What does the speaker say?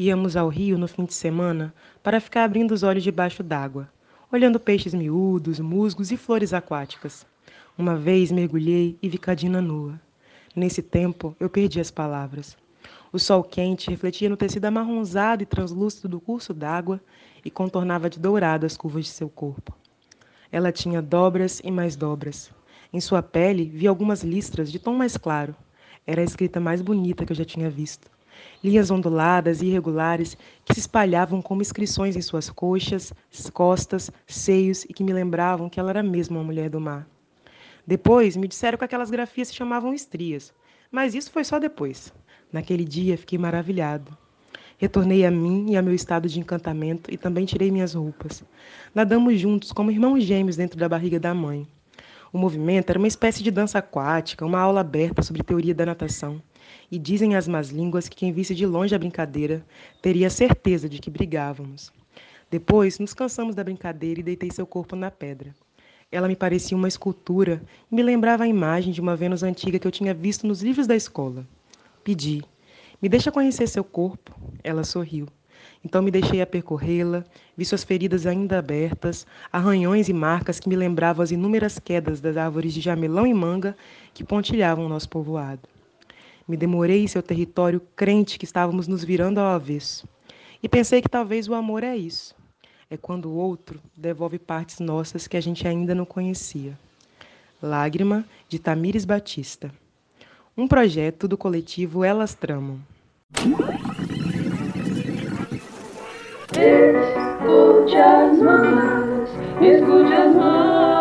Íamos ao rio no fim de semana para ficar abrindo os olhos debaixo d'água, olhando peixes miúdos, musgos e flores aquáticas. Uma vez mergulhei e vi Cadina nua. Nesse tempo, eu perdi as palavras. O sol quente refletia no tecido amarronzado e translúcido do curso d'água e contornava de dourado as curvas de seu corpo. Ela tinha dobras e mais dobras. Em sua pele vi algumas listras de tom mais claro. Era a escrita mais bonita que eu já tinha visto. Linhas onduladas e irregulares que se espalhavam como inscrições em suas coxas, costas, seios e que me lembravam que ela era mesmo uma mulher do mar. Depois me disseram que aquelas grafias se chamavam estrias, mas isso foi só depois. Naquele dia fiquei maravilhado. Retornei a mim e a meu estado de encantamento e também tirei minhas roupas. Nadamos juntos como irmãos gêmeos dentro da barriga da mãe. O movimento era uma espécie de dança aquática, uma aula aberta sobre teoria da natação. E dizem as más línguas que quem visse de longe a brincadeira teria certeza de que brigávamos. Depois nos cansamos da brincadeira e deitei seu corpo na pedra. Ela me parecia uma escultura e me lembrava a imagem de uma Vênus antiga que eu tinha visto nos livros da escola. Pedi: Me deixa conhecer seu corpo. Ela sorriu. Então me deixei a percorrê-la, vi suas feridas ainda abertas, arranhões e marcas que me lembravam as inúmeras quedas das árvores de jamelão e manga que pontilhavam o nosso povoado. Me demorei em seu território crente que estávamos nos virando ao avesso. E pensei que talvez o amor é isso é quando o outro devolve partes nossas que a gente ainda não conhecia. Lágrima, de Tamires Batista. Um projeto do coletivo Elas Tramam. Escute as mãos, escute as mãos.